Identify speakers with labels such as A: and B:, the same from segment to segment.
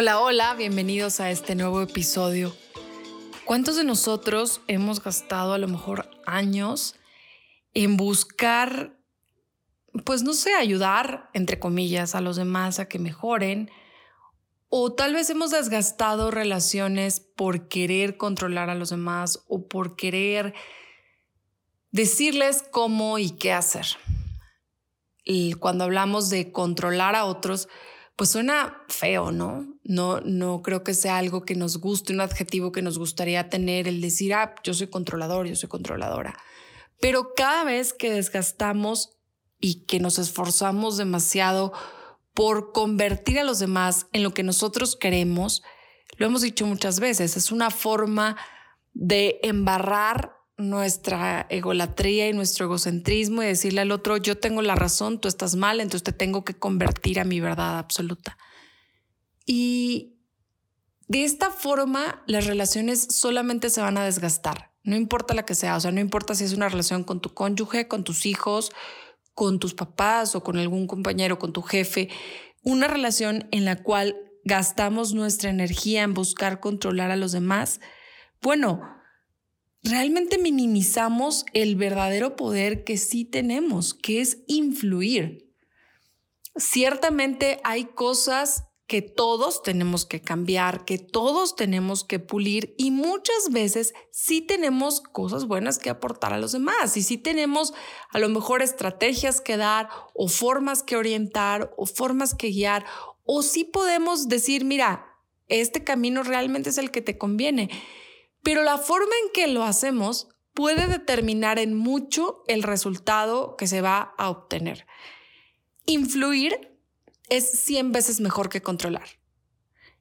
A: Hola, hola, bienvenidos a este nuevo episodio. ¿Cuántos de nosotros hemos gastado a lo mejor años en buscar, pues no sé, ayudar, entre comillas, a los demás a que mejoren? O tal vez hemos desgastado relaciones por querer controlar a los demás o por querer decirles cómo y qué hacer. Y cuando hablamos de controlar a otros, pues suena feo, ¿no? No, no creo que sea algo que nos guste, un adjetivo que nos gustaría tener, el decir, ah, yo soy controlador, yo soy controladora. Pero cada vez que desgastamos y que nos esforzamos demasiado por convertir a los demás en lo que nosotros queremos, lo hemos dicho muchas veces, es una forma de embarrar nuestra egolatría y nuestro egocentrismo y decirle al otro, yo tengo la razón, tú estás mal, entonces te tengo que convertir a mi verdad absoluta. Y de esta forma las relaciones solamente se van a desgastar, no importa la que sea, o sea, no importa si es una relación con tu cónyuge, con tus hijos, con tus papás o con algún compañero, con tu jefe, una relación en la cual gastamos nuestra energía en buscar controlar a los demás, bueno, realmente minimizamos el verdadero poder que sí tenemos, que es influir. Ciertamente hay cosas que todos tenemos que cambiar, que todos tenemos que pulir y muchas veces sí tenemos cosas buenas que aportar a los demás y sí tenemos a lo mejor estrategias que dar o formas que orientar o formas que guiar o sí podemos decir, mira, este camino realmente es el que te conviene pero la forma en que lo hacemos puede determinar en mucho el resultado que se va a obtener. Influir es 100 veces mejor que controlar.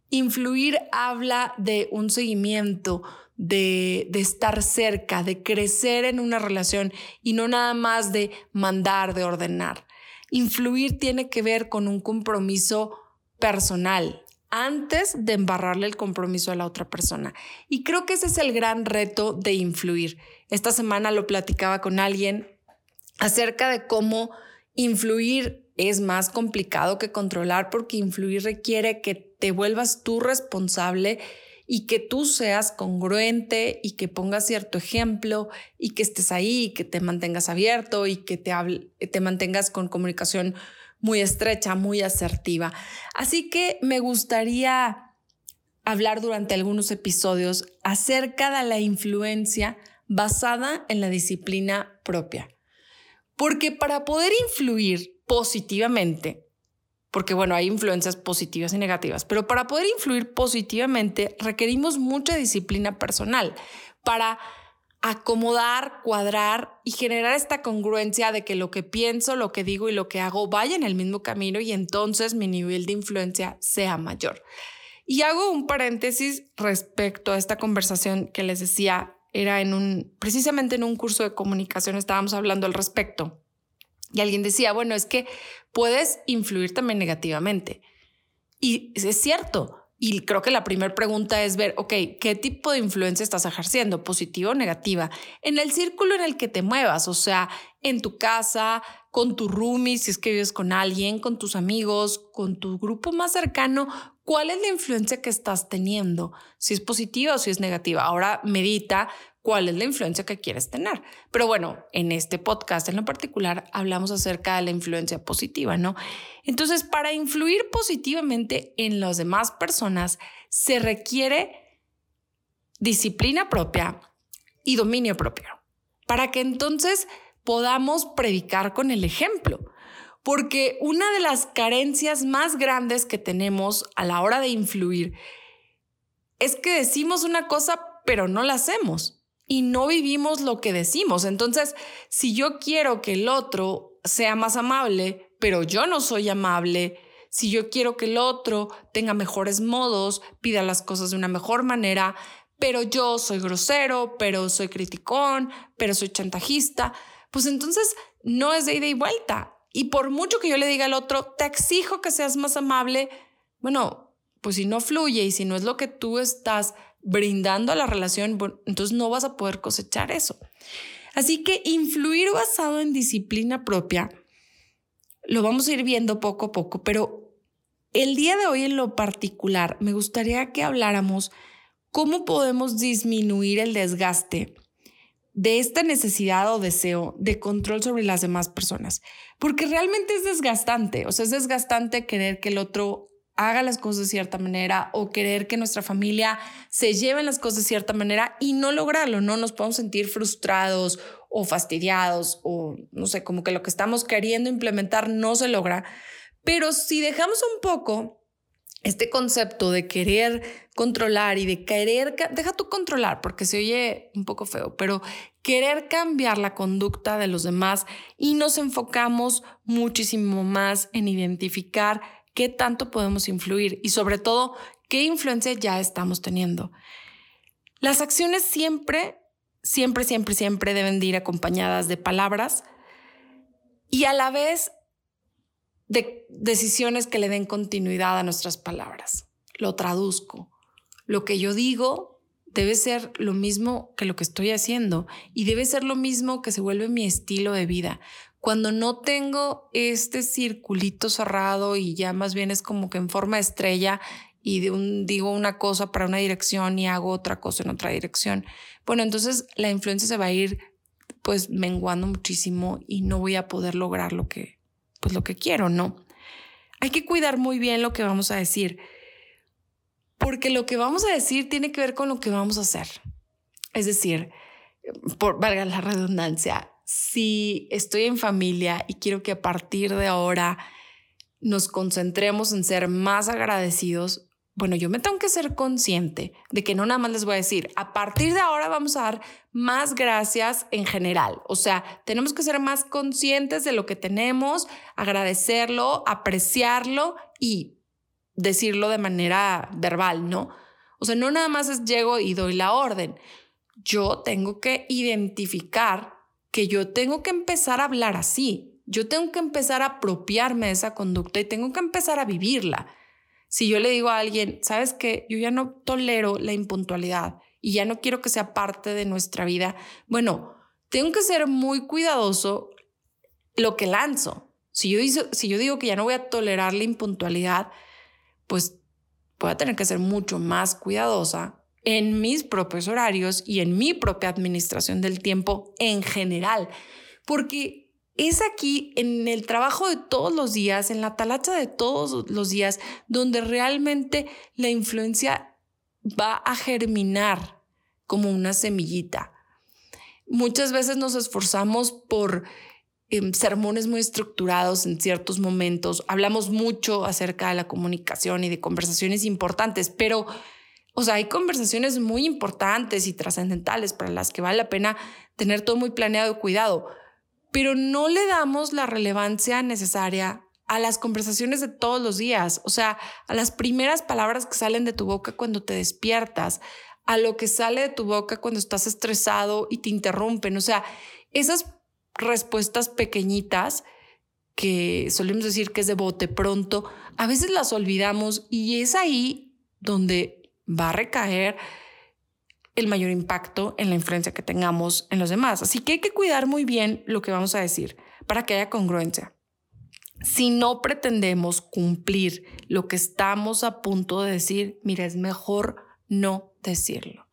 A: Influir habla de un seguimiento, de, de, estar cerca, de crecer en una relación y no nada más de mandar, de ordenar. Influir tiene que ver con un compromiso personal, antes de embarrarle el compromiso a la otra persona. Y creo que ese es el gran reto de influir. Esta semana lo platicaba con alguien acerca de cómo influir es más complicado que controlar porque influir requiere que te vuelvas tú responsable y que tú seas congruente y que pongas cierto ejemplo y que estés ahí y que te mantengas abierto y que te, te mantengas con comunicación muy estrecha, muy asertiva. Así que me gustaría hablar durante algunos episodios acerca de la influencia basada en la disciplina propia. Porque para poder influir positivamente, porque bueno, hay influencias positivas y negativas, pero para poder influir positivamente requerimos mucha disciplina personal para acomodar, cuadrar y generar esta congruencia de que lo que pienso, lo que digo y lo que hago vaya en el mismo camino y entonces mi nivel de influencia sea mayor. Y hago un paréntesis respecto a esta conversación que les decía, era en un, precisamente en un curso de comunicación estábamos hablando al respecto. Y alguien decía, bueno, es que puedes influir también negativamente. Y es cierto, y creo que la primera pregunta es ver, ok, ¿qué tipo de influencia estás ejerciendo? ¿Positiva o negativa? En el círculo en el que te muevas, o sea, en tu casa, con tu roomie, si es que vives con alguien, con tus amigos, con tu grupo más cercano, ¿cuál es la influencia que estás teniendo? Si es positiva o si es negativa. Ahora medita cuál es la influencia que quieres tener. Pero bueno, en este podcast en lo particular hablamos acerca de la influencia positiva, ¿no? Entonces, para influir positivamente en las demás personas se requiere disciplina propia y dominio propio, para que entonces podamos predicar con el ejemplo. Porque una de las carencias más grandes que tenemos a la hora de influir es que decimos una cosa pero no la hacemos y no vivimos lo que decimos. Entonces, si yo quiero que el otro sea más amable, pero yo no soy amable, si yo quiero que el otro tenga mejores modos, pida las cosas de una mejor manera, pero yo soy grosero, pero soy criticón, pero soy chantajista, pues entonces no es de ida y vuelta. Y por mucho que yo le diga al otro, te exijo que seas más amable, bueno, pues si no fluye y si no es lo que tú estás brindando a la relación, entonces no vas a poder cosechar eso. Así que influir basado en disciplina propia, lo vamos a ir viendo poco a poco, pero el día de hoy en lo particular me gustaría que habláramos cómo podemos disminuir el desgaste de esta necesidad o deseo de control sobre las demás personas, porque realmente es desgastante, o sea, es desgastante querer que el otro haga las cosas de cierta manera o querer que nuestra familia se lleven las cosas de cierta manera y no lograrlo, ¿no? Nos podemos sentir frustrados o fastidiados o no sé, como que lo que estamos queriendo implementar no se logra. Pero si dejamos un poco este concepto de querer controlar y de querer, deja tú controlar porque se oye un poco feo, pero querer cambiar la conducta de los demás y nos enfocamos muchísimo más en identificar qué tanto podemos influir y sobre todo qué influencia ya estamos teniendo. Las acciones siempre, siempre, siempre, siempre deben de ir acompañadas de palabras y a la vez de decisiones que le den continuidad a nuestras palabras. Lo traduzco. Lo que yo digo debe ser lo mismo que lo que estoy haciendo y debe ser lo mismo que se vuelve mi estilo de vida. Cuando no tengo este circulito cerrado y ya más bien es como que en forma de estrella y digo una cosa para una dirección y hago otra cosa en otra dirección, bueno, entonces la influencia se va a ir pues menguando muchísimo y no voy a poder lograr lo que, pues lo que quiero, ¿no? Hay que cuidar muy bien lo que vamos a decir, porque lo que vamos a decir tiene que ver con lo que vamos a hacer. Es decir, por valga la redundancia, si estoy en familia y quiero que a partir de ahora nos concentremos en ser más agradecidos, bueno, yo me tengo que ser consciente de que no nada más les voy a decir, a partir de ahora vamos a dar más gracias en general. O sea, tenemos que ser más conscientes de lo que tenemos, agradecerlo, apreciarlo y decirlo de manera verbal, ¿no? O sea, no nada más es llego y doy la orden. Yo tengo que identificar que yo tengo que empezar a hablar así. Yo tengo que empezar a apropiarme de esa conducta y tengo que empezar a vivirla. Si yo le digo a alguien, sabes que yo ya no tolero la impuntualidad y ya no quiero que sea parte de nuestra vida, bueno, tengo que ser muy cuidadoso lo que lanzo. Si yo, si yo digo que ya no voy a tolerar la impuntualidad, pues voy a tener que ser mucho más cuidadosa en mis propios horarios y en mi propia administración del tiempo en general, porque es aquí en el trabajo de todos los días, en la talacha de todos los días, donde realmente la influencia va a germinar como una semillita. Muchas veces nos esforzamos por em, sermones muy estructurados en ciertos momentos, hablamos mucho acerca de la comunicación y de conversaciones importantes, pero o sea, hay conversaciones muy importantes y trascendentales para las que vale la pena tener todo muy planeado y cuidado, pero no le damos la relevancia necesaria a las conversaciones de todos los días, o sea, a las primeras palabras que salen de tu boca cuando te despiertas, a lo que sale de tu boca cuando estás estresado y te interrumpen, o sea, esas respuestas pequeñitas que solemos decir que es de bote pronto, a veces las olvidamos y es ahí donde va a recaer el mayor impacto en la influencia que tengamos en los demás. Así que hay que cuidar muy bien lo que vamos a decir para que haya congruencia. Si no pretendemos cumplir lo que estamos a punto de decir, mira, es mejor no decirlo.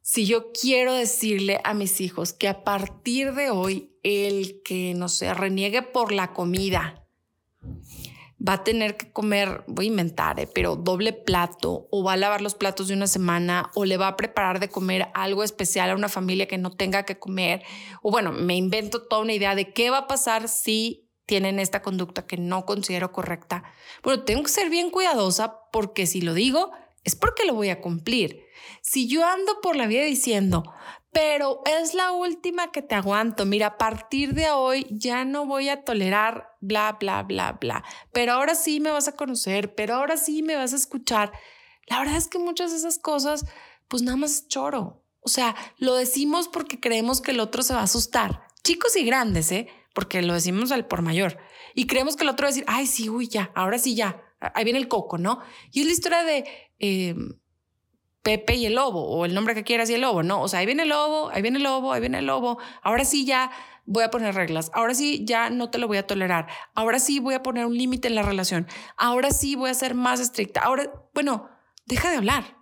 A: Si yo quiero decirle a mis hijos que a partir de hoy el que, no se reniegue por la comida va a tener que comer, voy a inventar, eh, pero doble plato o va a lavar los platos de una semana o le va a preparar de comer algo especial a una familia que no tenga que comer. O bueno, me invento toda una idea de qué va a pasar si tienen esta conducta que no considero correcta. Bueno, tengo que ser bien cuidadosa porque si lo digo es porque lo voy a cumplir. Si yo ando por la vida diciendo, pero es la última que te aguanto. Mira, a partir de hoy ya no voy a tolerar bla, bla, bla, bla. Pero ahora sí me vas a conocer, pero ahora sí me vas a escuchar. La verdad es que muchas de esas cosas, pues nada más choro. O sea, lo decimos porque creemos que el otro se va a asustar. Chicos y grandes, ¿eh? Porque lo decimos al por mayor. Y creemos que el otro va a decir, ay, sí, uy, ya, ahora sí, ya. Ahí viene el coco, ¿no? Y es la historia de... Eh, Pepe y el lobo, o el nombre que quieras y el lobo, ¿no? O sea, ahí viene el lobo, ahí viene el lobo, ahí viene el lobo, ahora sí ya voy a poner reglas, ahora sí ya no te lo voy a tolerar, ahora sí voy a poner un límite en la relación, ahora sí voy a ser más estricta, ahora, bueno, deja de hablar.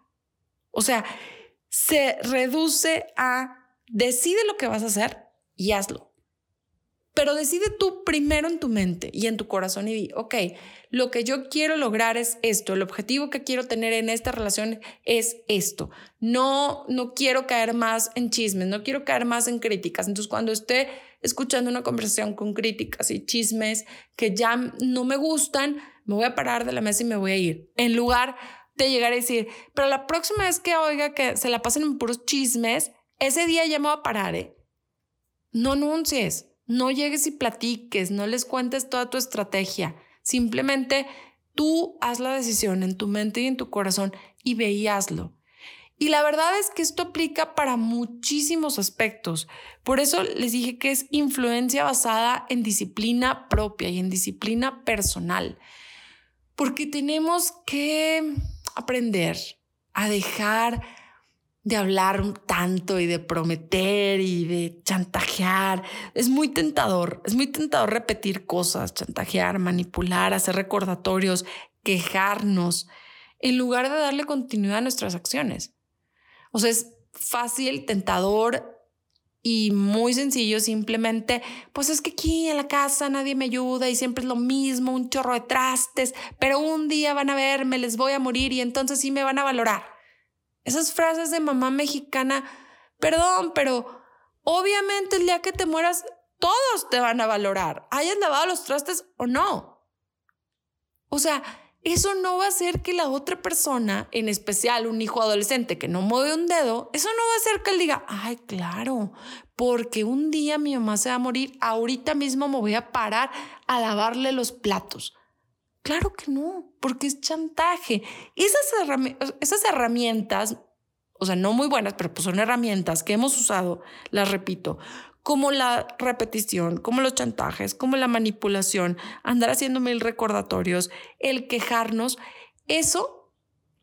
A: O sea, se reduce a decide lo que vas a hacer y hazlo. Pero decide tú primero en tu mente y en tu corazón y di, ok, lo que yo quiero lograr es esto, el objetivo que quiero tener en esta relación es esto. No, no quiero caer más en chismes, no quiero caer más en críticas. Entonces, cuando esté escuchando una conversación con críticas y chismes que ya no me gustan, me voy a parar de la mesa y me voy a ir. En lugar de llegar a decir, pero la próxima vez que oiga que se la pasen en puros chismes, ese día ya me voy a parar, ¿eh? No anuncies no llegues y platiques, no les cuentes toda tu estrategia. Simplemente tú haz la decisión en tu mente y en tu corazón y ve y hazlo. Y la verdad es que esto aplica para muchísimos aspectos. Por eso les dije que es influencia basada en disciplina propia y en disciplina personal. Porque tenemos que aprender a dejar de hablar tanto y de prometer y de chantajear. Es muy tentador, es muy tentador repetir cosas, chantajear, manipular, hacer recordatorios, quejarnos, en lugar de darle continuidad a nuestras acciones. O sea, es fácil, tentador y muy sencillo simplemente, pues es que aquí en la casa nadie me ayuda y siempre es lo mismo, un chorro de trastes, pero un día van a verme, les voy a morir y entonces sí me van a valorar. Esas frases de mamá mexicana, perdón, pero obviamente el día que te mueras, todos te van a valorar, hayas lavado los trastes o no. O sea, eso no va a hacer que la otra persona, en especial un hijo adolescente que no mueve un dedo, eso no va a hacer que él diga, ay, claro, porque un día mi mamá se va a morir, ahorita mismo me voy a parar a lavarle los platos. Claro que no, porque es chantaje. Esas, herramientas, o sea, no muy buenas, pero pues son herramientas que hemos usado, las repito, como la repetición, como los chantajes, como la manipulación, andar haciendo mil recordatorios, el quejarnos, eso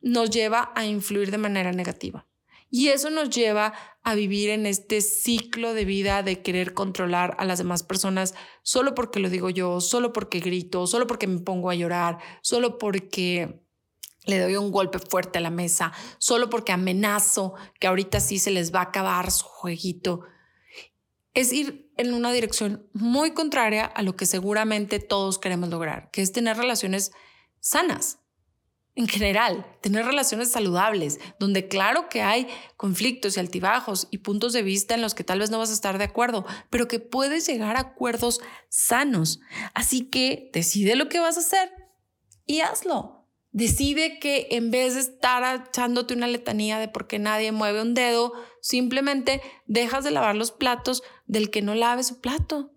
A: nos lleva a influir de manera negativa. Y eso nos lleva a vivir en este ciclo de vida de querer controlar a las demás personas solo porque lo digo yo, solo porque grito, solo porque me pongo a llorar, solo porque le doy un golpe fuerte a la mesa, solo porque amenazo que ahorita sí se les va a acabar su jueguito. Es ir en una dirección muy contraria a lo que seguramente todos queremos lograr, que es tener relaciones sanas, en general, tener relaciones saludables, donde claro que hay conflictos y altibajos y puntos de vista en los que tal vez no vas a estar de acuerdo, pero que puedes llegar a acuerdos sanos. Así que decide lo que vas a hacer y hazlo. Decide que en vez de estar echándote una letanía de por qué nadie mueve un dedo, simplemente dejas de lavar los platos del que no lave su plato.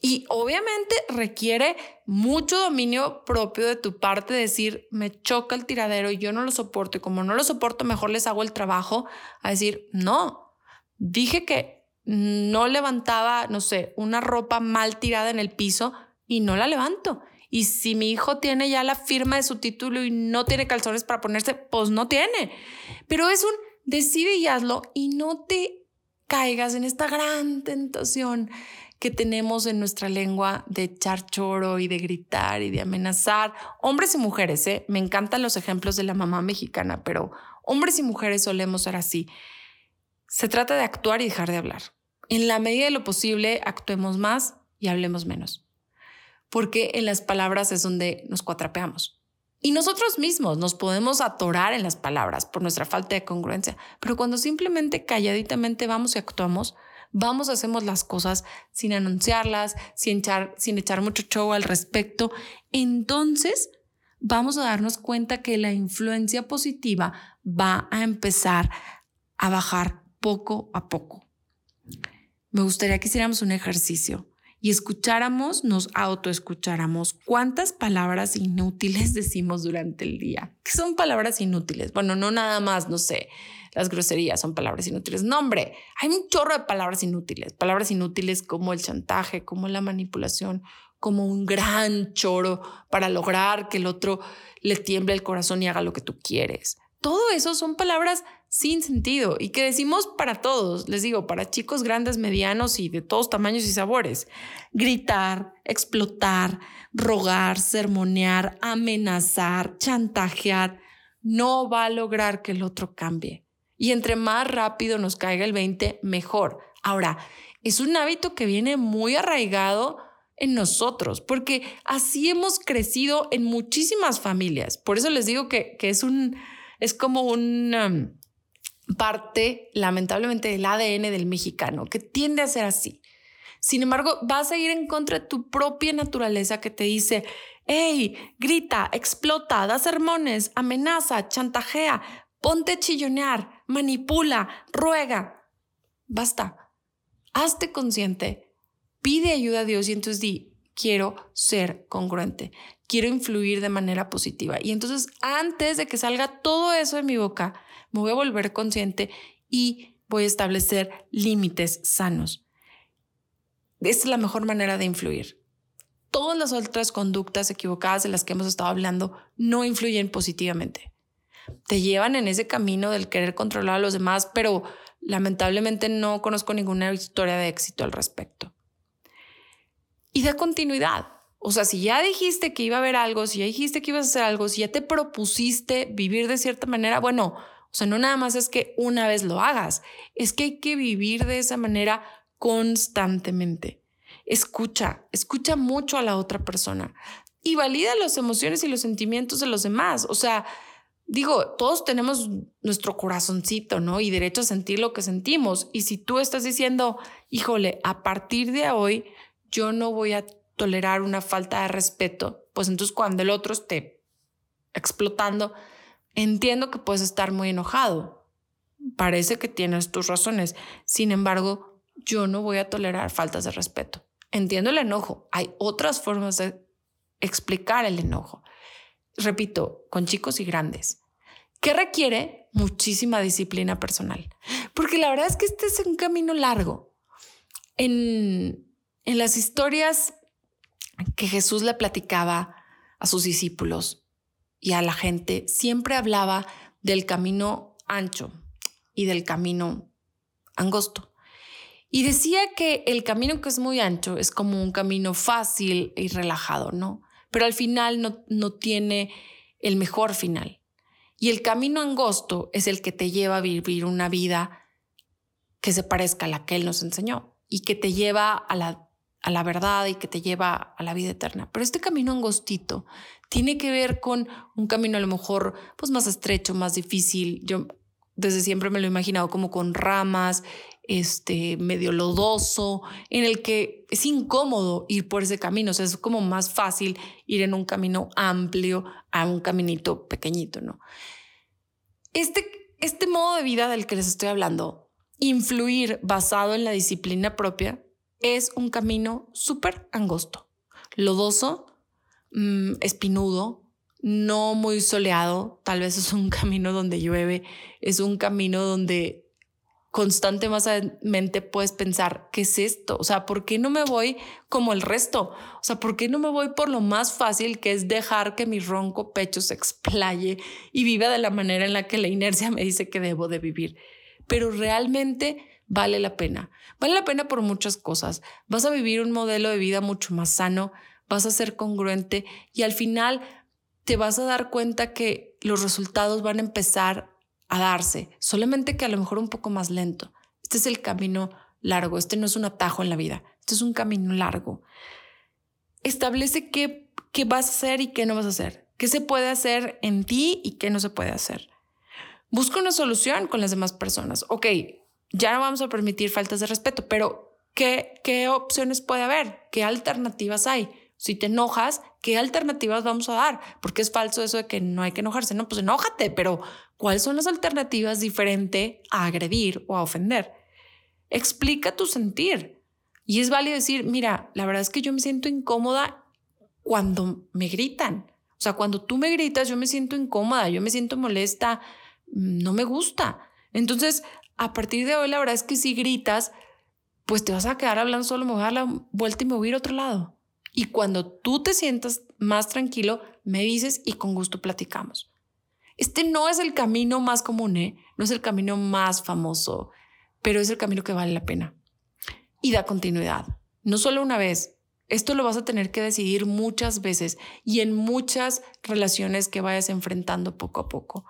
A: Y obviamente requiere mucho dominio propio de tu parte, decir, me choca el tiradero y yo no lo soporto y como no lo soporto, mejor les hago el trabajo, a decir, no, dije que no levantaba, no sé, una ropa mal tirada en el piso y no la levanto. Y si mi hijo tiene ya la firma de su título y no tiene calzones para ponerse, pues no tiene. Pero es un decide y hazlo y no te caigas en esta gran tentación que tenemos en nuestra lengua de echar choro y de gritar y de amenazar. Hombres y mujeres, ¿eh? me encantan los ejemplos de la mamá mexicana, pero hombres y mujeres solemos ser así. Se trata de actuar y dejar de hablar. En la medida de lo posible, actuemos más y hablemos menos. Porque en las palabras es donde nos cuatrapeamos. Y nosotros mismos nos podemos atorar en las palabras por nuestra falta de congruencia, pero cuando simplemente calladitamente vamos y actuamos, vamos, hacemos las cosas sin anunciarlas, sin echar, sin echar mucho show al respecto, entonces vamos a darnos cuenta que la influencia positiva va a empezar a bajar poco a poco. Me gustaría que hiciéramos un ejercicio y escucháramos, nos autoescucháramos cuántas palabras inútiles decimos durante el día. ¿Qué son palabras inútiles? Bueno, no nada más, no sé, las groserías son palabras inútiles. No, hombre, hay un chorro de palabras inútiles. Palabras inútiles como el chantaje, como la manipulación, como un gran choro para lograr que el otro le tiemble el corazón y haga lo que tú quieres. Todo eso son palabras sin sentido y que decimos para todos, les digo, para chicos grandes, medianos y de todos tamaños y sabores. Gritar, explotar, rogar, sermonear, amenazar, chantajear, no va a lograr que el otro cambie. Y entre más rápido nos caiga el 20, mejor. Ahora, es un hábito que viene muy arraigado en nosotros, porque así hemos crecido en muchísimas familias. Por eso les digo que, es un, es como una um, parte, lamentablemente, del ADN del mexicano, que tiende a ser así. Sin embargo, vas a ir en contra de tu propia naturaleza que te dice, hey, grita, explota, da sermones, amenaza, chantajea, ponte a chillonear, manipula, ruega. Basta. Hazte consciente. Pide ayuda a Dios y entonces di, quiero ser congruente. Quiero influir de manera positiva. Y entonces antes de que salga todo eso de mi boca, me voy a volver consciente y voy a establecer límites sanos. Esta es la mejor manera de influir. Todas las otras conductas equivocadas de las que hemos estado hablando no influyen positivamente te llevan en ese camino del querer controlar a los demás, pero lamentablemente no conozco ninguna historia de éxito al respecto. Y da continuidad. O sea, si ya dijiste que iba a haber algo, si ya dijiste que ibas a hacer algo, si ya te propusiste vivir de cierta manera, bueno, o sea, no nada más es que una vez lo hagas, es que hay que vivir de esa manera constantemente. Escucha, escucha mucho a la otra persona y valida las emociones y los sentimientos de los demás. O sea, digo, todos tenemos nuestro corazoncito, ¿no? Y derecho a sentir lo que sentimos. Y si tú estás diciendo, híjole, a partir de hoy yo no voy a tolerar una falta de respeto, pues entonces cuando el otro esté explotando, entiendo que puedes estar muy enojado. Parece que tienes tus razones. Sin embargo, yo no voy a tolerar faltas de respeto. Entiendo el enojo. Hay otras formas de explicar el enojo repito, con chicos y grandes, que requiere muchísima disciplina personal. Porque la verdad es que este es un camino largo. En, en las historias que Jesús le platicaba a sus discípulos y a la gente, siempre hablaba del camino ancho y del camino angosto. Y decía que el camino que es muy ancho es como un camino fácil y relajado, ¿no? pero al final no, no tiene el mejor final. Y el camino angosto es el que te lleva a vivir una vida que se parezca a la que Él nos enseñó y que te lleva a la, a la verdad y que te lleva a la vida eterna. Pero este camino angostito tiene que ver con un camino a lo mejor pues más estrecho, más difícil. Yo desde siempre me lo he imaginado como con ramas este, medio lodoso, en el que es incómodo ir por ese camino. O sea, es como más fácil ir en un camino amplio a un caminito pequeñito, ¿no? Este, este modo de vida del que les estoy hablando, influir basado en la disciplina propia, es un camino súper angosto, lodoso, mm, espinudo, no muy soleado, tal vez es un camino donde llueve, es un camino donde constantemente puedes pensar, ¿qué es esto? O sea, ¿por qué no me voy como el resto? O sea, ¿por qué no me voy por lo más fácil que es dejar que mi ronco pecho se explaye y viva de la manera en la que la inercia me dice que debo de vivir? Pero realmente vale la pena. Vale la pena por muchas cosas. Vas a vivir un modelo de vida mucho más sano, vas a ser congruente y al final te vas a dar cuenta que los resultados van a empezar a darse, solamente que a lo mejor un poco más lento. Este es el camino largo, este no es un atajo en la vida, este es un camino largo. Establece qué, qué vas a hacer y qué no vas a hacer, qué se puede hacer en ti y qué no se puede hacer. Busca una solución con las demás personas. Ok, ya no vamos a permitir faltas de respeto, pero ¿qué, qué opciones puede haber? ¿Qué alternativas hay? Si te enojas, ¿qué alternativas vamos a dar? Porque es falso eso de que no hay que enojarse. No, pues enójate, pero ¿cuáles son las alternativas diferentes a agredir o a ofender? Explica tu sentir. Y es válido decir, mira, la verdad es que yo me siento incómoda cuando me gritan. O sea, cuando tú me gritas, yo me siento incómoda, yo me siento molesta, no me gusta. Entonces, a partir de hoy, la verdad es que si gritas, pues te vas a quedar hablando solo, me voy a dar la vuelta y me voy a ir a otro lado. Y cuando tú te sientas más tranquilo, me dices y con gusto platicamos. Este no es el camino más común, ¿eh? no es el camino más famoso, pero es el camino que vale la pena. Y da continuidad. No solo una vez. Esto lo vas a tener que decidir muchas veces y en muchas relaciones que vayas enfrentando poco a poco.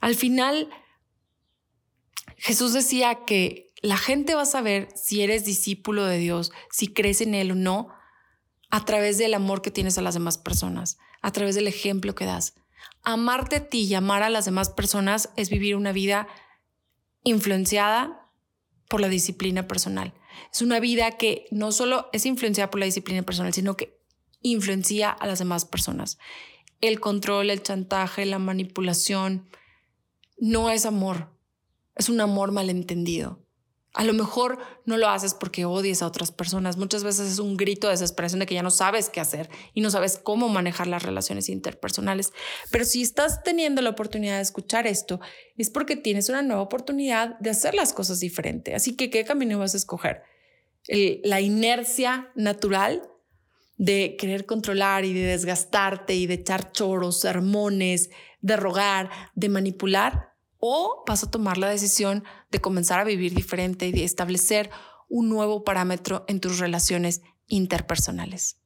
A: Al final, Jesús decía que la gente va a saber si eres discípulo de Dios, si crees en Él o no, a través del amor que tienes a las demás personas, a través del ejemplo que das. Amarte a ti y amar a las demás personas es vivir una vida influenciada por la disciplina personal. Es una vida que no solo es influenciada por la disciplina personal, sino que influencia a las demás personas. El control, el chantaje, la manipulación no es amor, es un amor malentendido. A lo mejor no lo haces porque odies a otras personas. Muchas veces es un grito de desesperación de que ya no sabes qué hacer y no sabes cómo manejar las relaciones interpersonales. Pero si estás teniendo la oportunidad de escuchar esto, es porque tienes una nueva oportunidad de hacer las cosas diferente. Así que, ¿qué camino vas a escoger? la inercia natural de querer controlar y de desgastarte y de echar choros, sermones, de rogar, de manipular o vas a tomar la decisión de comenzar a vivir diferente y de establecer un nuevo parámetro en tus relaciones interpersonales.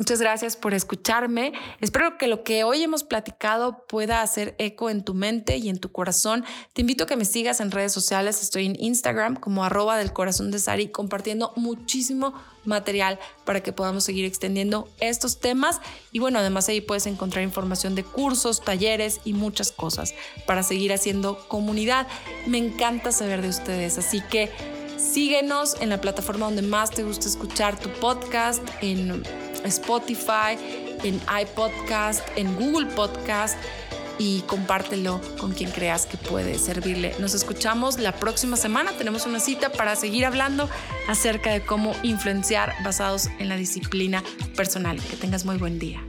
A: Muchas gracias por escucharme. Espero que lo que hoy hemos platicado pueda hacer eco en tu mente y en tu corazón. Te invito a que me sigas en redes sociales. Estoy en Instagram como arroba del corazón de Sari compartiendo muchísimo material para que podamos seguir extendiendo estos temas. Y bueno, además ahí puedes encontrar información de cursos, talleres y muchas cosas para seguir haciendo comunidad. Me encanta saber de ustedes, así que síguenos en la plataforma donde más te gusta escuchar tu podcast, Spotify, en iPodcast, en Google Podcast y compártelo con quien creas que puede servirle. Nos escuchamos la próxima semana. Tenemos una cita para seguir hablando acerca de cómo influenciar basados en la disciplina personal. Que tengas muy buen día.